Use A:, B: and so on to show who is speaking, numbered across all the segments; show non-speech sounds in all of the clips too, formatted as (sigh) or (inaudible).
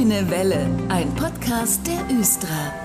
A: Grüne Welle, ein Podcast der Östra.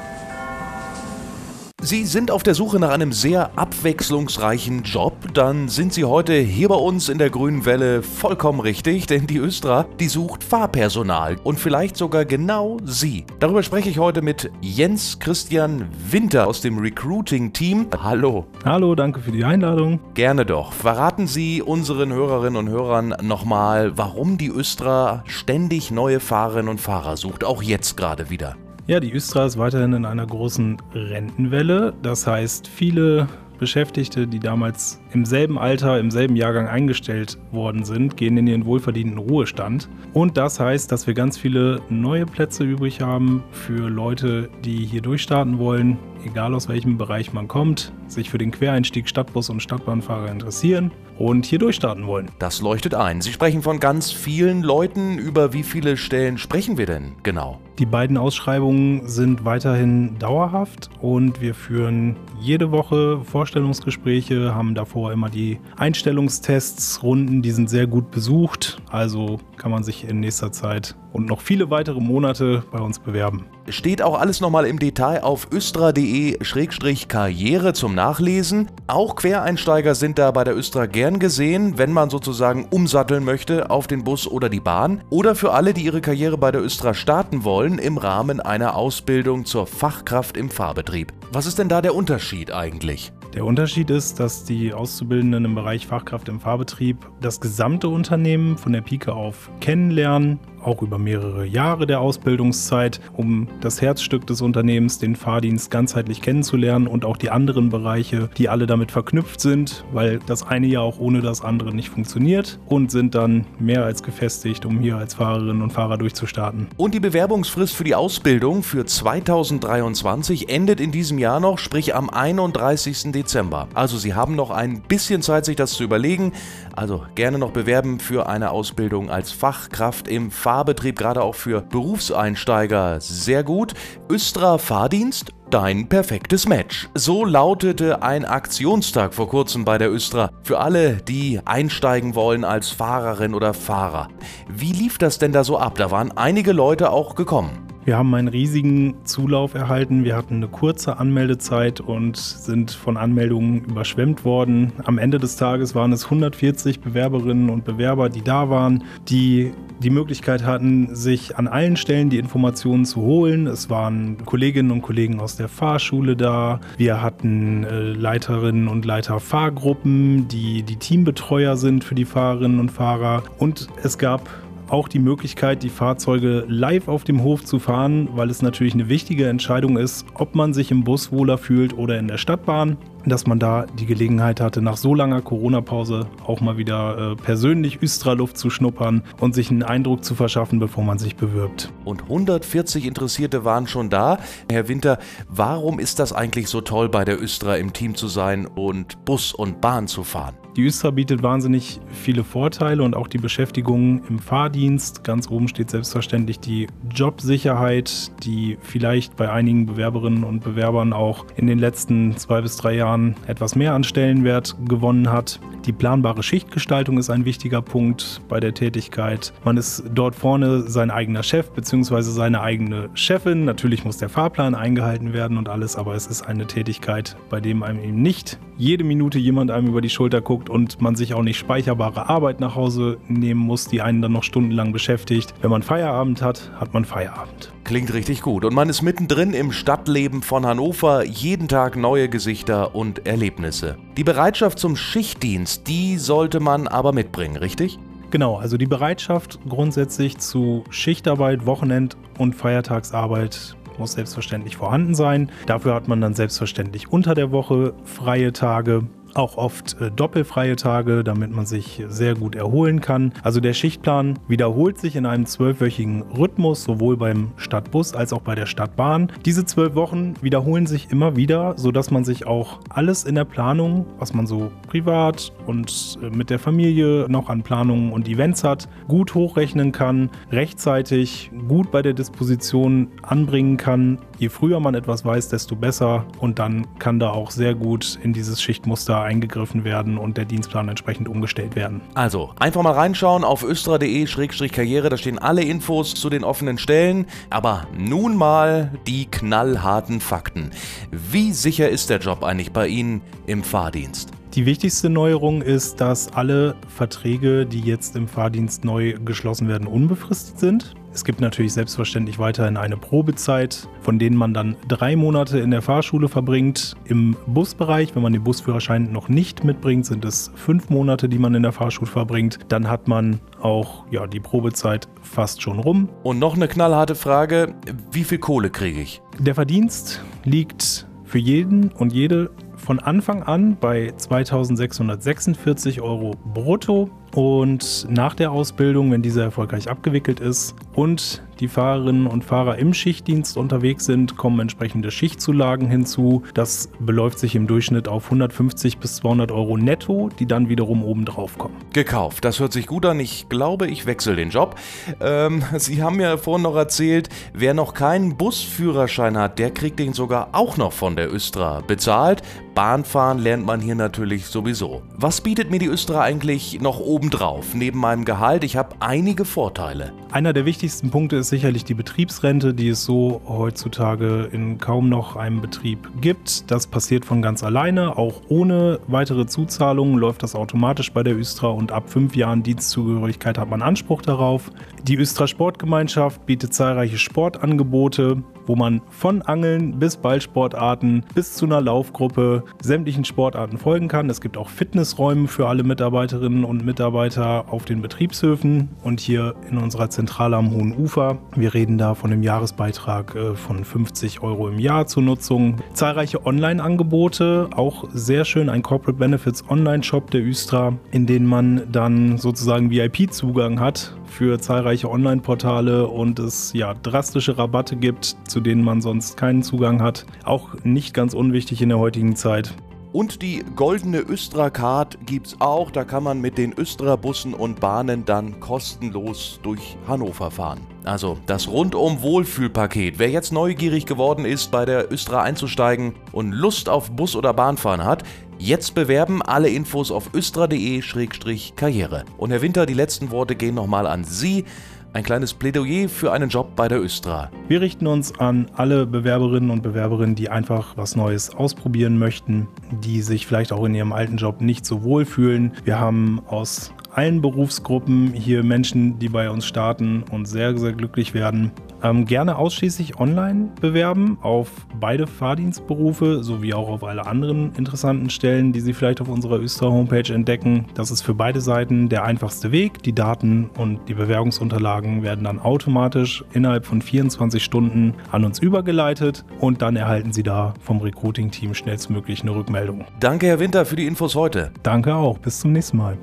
B: Sie sind auf der Suche nach einem sehr abwechslungsreichen Job, dann sind Sie heute hier bei uns in der Grünen Welle vollkommen richtig, (laughs) denn die Östra, die sucht Fahrpersonal und vielleicht sogar genau Sie. Darüber spreche ich heute mit Jens Christian Winter aus dem Recruiting-Team. Hallo.
C: Hallo, danke für die Einladung.
B: Gerne doch. Verraten Sie unseren Hörerinnen und Hörern nochmal, warum die Östra ständig neue Fahrerinnen und Fahrer sucht, auch jetzt gerade wieder.
C: Ja, die Östra ist weiterhin in einer großen Rentenwelle. Das heißt, viele Beschäftigte, die damals im selben Alter, im selben Jahrgang eingestellt worden sind, gehen in ihren wohlverdienten Ruhestand. Und das heißt, dass wir ganz viele neue Plätze übrig haben für Leute, die hier durchstarten wollen, egal aus welchem Bereich man kommt, sich für den Quereinstieg Stadtbus und Stadtbahnfahrer interessieren und hier durchstarten wollen.
B: Das leuchtet ein. Sie sprechen von ganz vielen Leuten. Über wie viele Stellen sprechen wir denn genau?
C: Die beiden Ausschreibungen sind weiterhin dauerhaft und wir führen jede Woche Vorstellungsgespräche, haben davor immer die Einstellungstests, Runden, die sind sehr gut besucht. Also kann man sich in nächster Zeit und noch viele weitere Monate bei uns bewerben.
B: Steht auch alles nochmal im Detail auf östra.de-karriere zum Nachlesen. Auch Quereinsteiger sind da bei der Östra gern gesehen, wenn man sozusagen umsatteln möchte auf den Bus oder die Bahn. Oder für alle, die ihre Karriere bei der Östra starten wollen, im Rahmen einer Ausbildung zur Fachkraft im Fahrbetrieb. Was ist denn da der Unterschied eigentlich?
C: Der Unterschied ist, dass die Auszubildenden im Bereich Fachkraft im Fahrbetrieb das gesamte Unternehmen von der Pike auf kennenlernen, auch über mehrere Jahre der Ausbildungszeit, um das Herzstück des Unternehmens, den Fahrdienst ganzheitlich kennenzulernen und auch die anderen Bereiche, die alle damit verknüpft sind, weil das eine ja auch ohne das andere nicht funktioniert und sind dann mehr als gefestigt, um hier als Fahrerinnen und Fahrer durchzustarten.
B: Und die Bewerbungsfrist für die Ausbildung für 2023 endet in diesem Jahr noch, sprich am 31. Dezember. Also Sie haben noch ein bisschen Zeit, sich das zu überlegen. Also gerne noch bewerben für eine Ausbildung als Fachkraft im Fahrdienst. Fahrbetrieb, gerade auch für Berufseinsteiger, sehr gut. Östra Fahrdienst, dein perfektes Match. So lautete ein Aktionstag vor kurzem bei der Östra für alle, die einsteigen wollen als Fahrerin oder Fahrer. Wie lief das denn da so ab? Da waren einige Leute auch gekommen.
C: Wir haben einen riesigen Zulauf erhalten. Wir hatten eine kurze Anmeldezeit und sind von Anmeldungen überschwemmt worden. Am Ende des Tages waren es 140 Bewerberinnen und Bewerber, die da waren, die die Möglichkeit hatten, sich an allen Stellen die Informationen zu holen. Es waren Kolleginnen und Kollegen aus der Fahrschule da. Wir hatten äh, Leiterinnen und Leiter Fahrgruppen, die die Teambetreuer sind für die Fahrerinnen und Fahrer. Und es gab auch die Möglichkeit, die Fahrzeuge live auf dem Hof zu fahren, weil es natürlich eine wichtige Entscheidung ist, ob man sich im Bus wohler fühlt oder in der Stadtbahn dass man da die Gelegenheit hatte, nach so langer Corona-Pause auch mal wieder äh, persönlich Östra-Luft zu schnuppern und sich einen Eindruck zu verschaffen, bevor man sich bewirbt.
B: Und 140 Interessierte waren schon da. Herr Winter, warum ist das eigentlich so toll, bei der Östra im Team zu sein und Bus und Bahn zu fahren?
C: Die Östra bietet wahnsinnig viele Vorteile und auch die Beschäftigung im Fahrdienst. Ganz oben steht selbstverständlich die Jobsicherheit, die vielleicht bei einigen Bewerberinnen und Bewerbern auch in den letzten zwei bis drei Jahren etwas mehr an Stellenwert gewonnen hat. Die planbare Schichtgestaltung ist ein wichtiger Punkt bei der Tätigkeit. Man ist dort vorne sein eigener Chef bzw. seine eigene Chefin. Natürlich muss der Fahrplan eingehalten werden und alles, aber es ist eine Tätigkeit, bei dem einem eben nicht jede Minute jemand einem über die Schulter guckt und man sich auch nicht speicherbare Arbeit nach Hause nehmen muss, die einen dann noch stundenlang beschäftigt. Wenn man Feierabend hat, hat man Feierabend.
B: Klingt richtig gut. Und man ist mittendrin im Stadtleben von Hannover, jeden Tag neue Gesichter und Erlebnisse. Die Bereitschaft zum Schichtdienst, die sollte man aber mitbringen, richtig?
C: Genau, also die Bereitschaft grundsätzlich zu Schichtarbeit, Wochenend- und Feiertagsarbeit muss selbstverständlich vorhanden sein. Dafür hat man dann selbstverständlich unter der Woche freie Tage auch oft äh, doppelfreie Tage, damit man sich sehr gut erholen kann. Also der Schichtplan wiederholt sich in einem zwölfwöchigen Rhythmus, sowohl beim Stadtbus als auch bei der Stadtbahn. Diese zwölf Wochen wiederholen sich immer wieder, sodass man sich auch alles in der Planung, was man so privat und äh, mit der Familie noch an Planungen und Events hat, gut hochrechnen kann, rechtzeitig gut bei der Disposition anbringen kann. Je früher man etwas weiß, desto besser und dann kann da auch sehr gut in dieses Schichtmuster eingegriffen werden und der Dienstplan entsprechend umgestellt werden.
B: Also, einfach mal reinschauen auf östra.de-karriere, da stehen alle Infos zu den offenen Stellen. Aber nun mal die knallharten Fakten. Wie sicher ist der Job eigentlich bei Ihnen im Fahrdienst?
C: Die wichtigste Neuerung ist, dass alle Verträge, die jetzt im Fahrdienst neu geschlossen werden, unbefristet sind. Es gibt natürlich selbstverständlich weiterhin eine Probezeit, von denen man dann drei Monate in der Fahrschule verbringt. Im Busbereich, wenn man den Busführerschein noch nicht mitbringt, sind es fünf Monate, die man in der Fahrschule verbringt. Dann hat man auch ja, die Probezeit fast schon rum.
B: Und noch eine knallharte Frage: Wie viel Kohle kriege ich?
C: Der Verdienst liegt für jeden und jede von Anfang an bei 2646 Euro brutto und nach der Ausbildung, wenn diese erfolgreich abgewickelt ist und die Fahrerinnen und Fahrer im Schichtdienst unterwegs sind, kommen entsprechende Schichtzulagen hinzu. Das beläuft sich im Durchschnitt auf 150 bis 200 Euro netto, die dann wiederum oben drauf kommen.
B: Gekauft, das hört sich gut an. Ich glaube, ich wechsle den Job. Ähm, (laughs) Sie haben mir vorhin noch erzählt, wer noch keinen Busführerschein hat, der kriegt den sogar auch noch von der Östra bezahlt. Bahnfahren lernt man hier natürlich sowieso. Was bietet mir die Östra eigentlich noch obendrauf? Neben meinem Gehalt, ich habe einige Vorteile.
C: Einer der wichtigsten Punkte ist sicherlich die Betriebsrente, die es so heutzutage in kaum noch einem Betrieb gibt. Das passiert von ganz alleine, auch ohne weitere Zuzahlungen läuft das automatisch bei der Östra und ab fünf Jahren Dienstzugehörigkeit hat man Anspruch darauf. Die Östra Sportgemeinschaft bietet zahlreiche Sportangebote, wo man von Angeln bis Ballsportarten bis zu einer Laufgruppe sämtlichen Sportarten folgen kann. Es gibt auch Fitnessräume für alle Mitarbeiterinnen und Mitarbeiter auf den Betriebshöfen und hier in unserer Zentrale am Hohen Ufer. Wir reden da von einem Jahresbeitrag äh, von 50 Euro im Jahr zur Nutzung. Zahlreiche Online-Angebote, auch sehr schön ein Corporate Benefits Online-Shop der Üstra, in den man dann sozusagen VIP-Zugang hat für zahlreiche Online-Portale und es ja drastische Rabatte gibt, zu denen man sonst keinen Zugang hat. Auch nicht ganz unwichtig in der heutigen Zeit.
B: Und die goldene Östra-Card gibt's auch. Da kann man mit den Östra-Bussen und Bahnen dann kostenlos durch Hannover fahren. Also das rundum Wohlfühlpaket. Wer jetzt neugierig geworden ist, bei der Östra einzusteigen und Lust auf Bus- oder Bahnfahren hat, Jetzt bewerben alle Infos auf östra.de-karriere. Und Herr Winter, die letzten Worte gehen nochmal an Sie. Ein kleines Plädoyer für einen Job bei der Östra.
C: Wir richten uns an alle Bewerberinnen und Bewerberinnen, die einfach was Neues ausprobieren möchten, die sich vielleicht auch in ihrem alten Job nicht so wohl fühlen. Wir haben aus allen Berufsgruppen hier Menschen, die bei uns starten und sehr, sehr glücklich werden. Ähm, gerne ausschließlich online bewerben auf beide Fahrdienstberufe sowie auch auf alle anderen interessanten Stellen, die Sie vielleicht auf unserer Östra Homepage entdecken. Das ist für beide Seiten der einfachste Weg. Die Daten und die Bewerbungsunterlagen werden dann automatisch innerhalb von 24 Stunden an uns übergeleitet und dann erhalten Sie da vom Recruiting-Team schnellstmöglich eine Rückmeldung.
B: Danke, Herr Winter, für die Infos heute.
C: Danke auch. Bis zum nächsten Mal.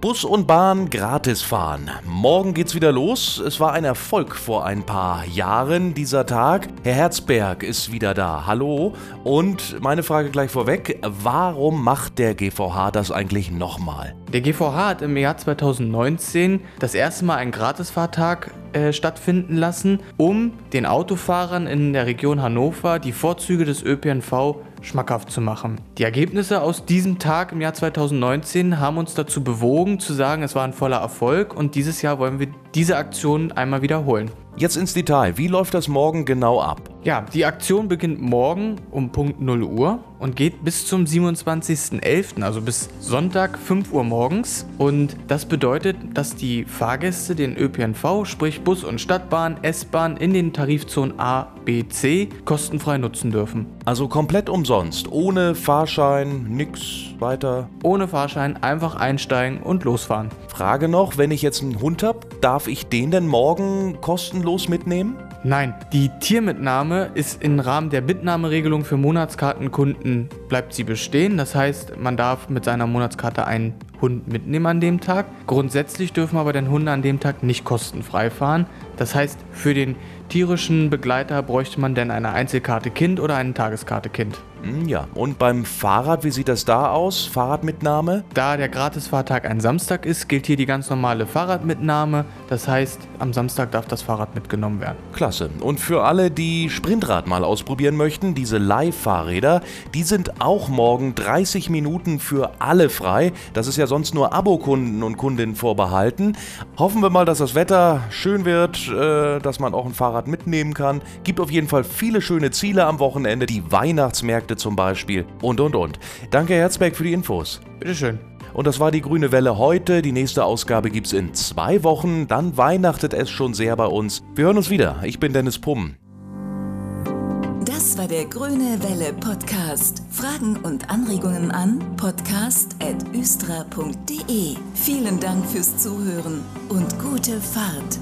B: Bus und Bahn gratis fahren. Morgen geht's wieder los. Es war ein Erfolg vor ein paar Jahren dieser Tag. Herr Herzberg ist wieder da. Hallo. Und meine Frage gleich vorweg: Warum macht der GVH das eigentlich nochmal?
D: Der GVH hat im Jahr 2019 das erste Mal einen Gratisfahrtag äh, stattfinden lassen, um den Autofahrern in der Region Hannover die Vorzüge des ÖPNV schmackhaft zu machen. Die Ergebnisse aus diesem Tag im Jahr 2019 haben uns dazu bewogen zu sagen, es war ein voller Erfolg und dieses Jahr wollen wir diese Aktion einmal wiederholen.
B: Jetzt ins Detail. Wie läuft das morgen genau ab?
D: Ja, die Aktion beginnt morgen um Punkt 0 Uhr und geht bis zum 27.11., also bis Sonntag 5 Uhr morgens. Und das bedeutet, dass die Fahrgäste den ÖPNV, sprich Bus und Stadtbahn, S-Bahn in den Tarifzonen A, B, C kostenfrei nutzen dürfen.
B: Also komplett umsonst, ohne Fahrschein, nix weiter.
D: Ohne Fahrschein einfach einsteigen und losfahren.
B: Frage noch, wenn ich jetzt einen Hund habe, darf ich den denn morgen kostenlos mitnehmen?
D: Nein, die Tiermitnahme ist im Rahmen der Mitnahmeregelung für Monatskartenkunden bleibt sie bestehen. Das heißt, man darf mit seiner Monatskarte einen Hund mitnehmen an dem Tag. Grundsätzlich dürfen aber den Hunde an dem Tag nicht kostenfrei fahren. Das heißt, für den tierischen Begleiter bräuchte man denn eine Einzelkarte Kind oder eine Tageskarte Kind.
B: Hm, Ja, und beim Fahrrad, wie sieht das da aus? Fahrradmitnahme?
D: Da der Gratisfahrtag ein Samstag ist, gilt hier die ganz normale Fahrradmitnahme. Das heißt, am Samstag darf das Fahrrad mitgenommen werden.
B: Klasse. Und für alle, die Sprintrad mal ausprobieren möchten, diese Leih-Fahrräder, die sind auch morgen 30 Minuten für alle frei. Das ist ja sonst nur Abokunden und Kundinnen vorbehalten. Hoffen wir mal, dass das Wetter schön wird, äh, dass man auch ein Fahrrad mitnehmen kann. Gibt auf jeden Fall viele schöne Ziele am Wochenende, die Weihnachtsmärkte zum Beispiel und und und. Danke Herzberg für die Infos.
D: Bitteschön.
B: Und das war die Grüne Welle heute. Die nächste Ausgabe gibt's in zwei Wochen. Dann weihnachtet es schon sehr bei uns. Wir hören uns wieder. Ich bin Dennis Pumm.
A: Das war der Grüne Welle Podcast. Fragen und Anregungen an podcast.östra.de. Vielen Dank fürs Zuhören und gute Fahrt.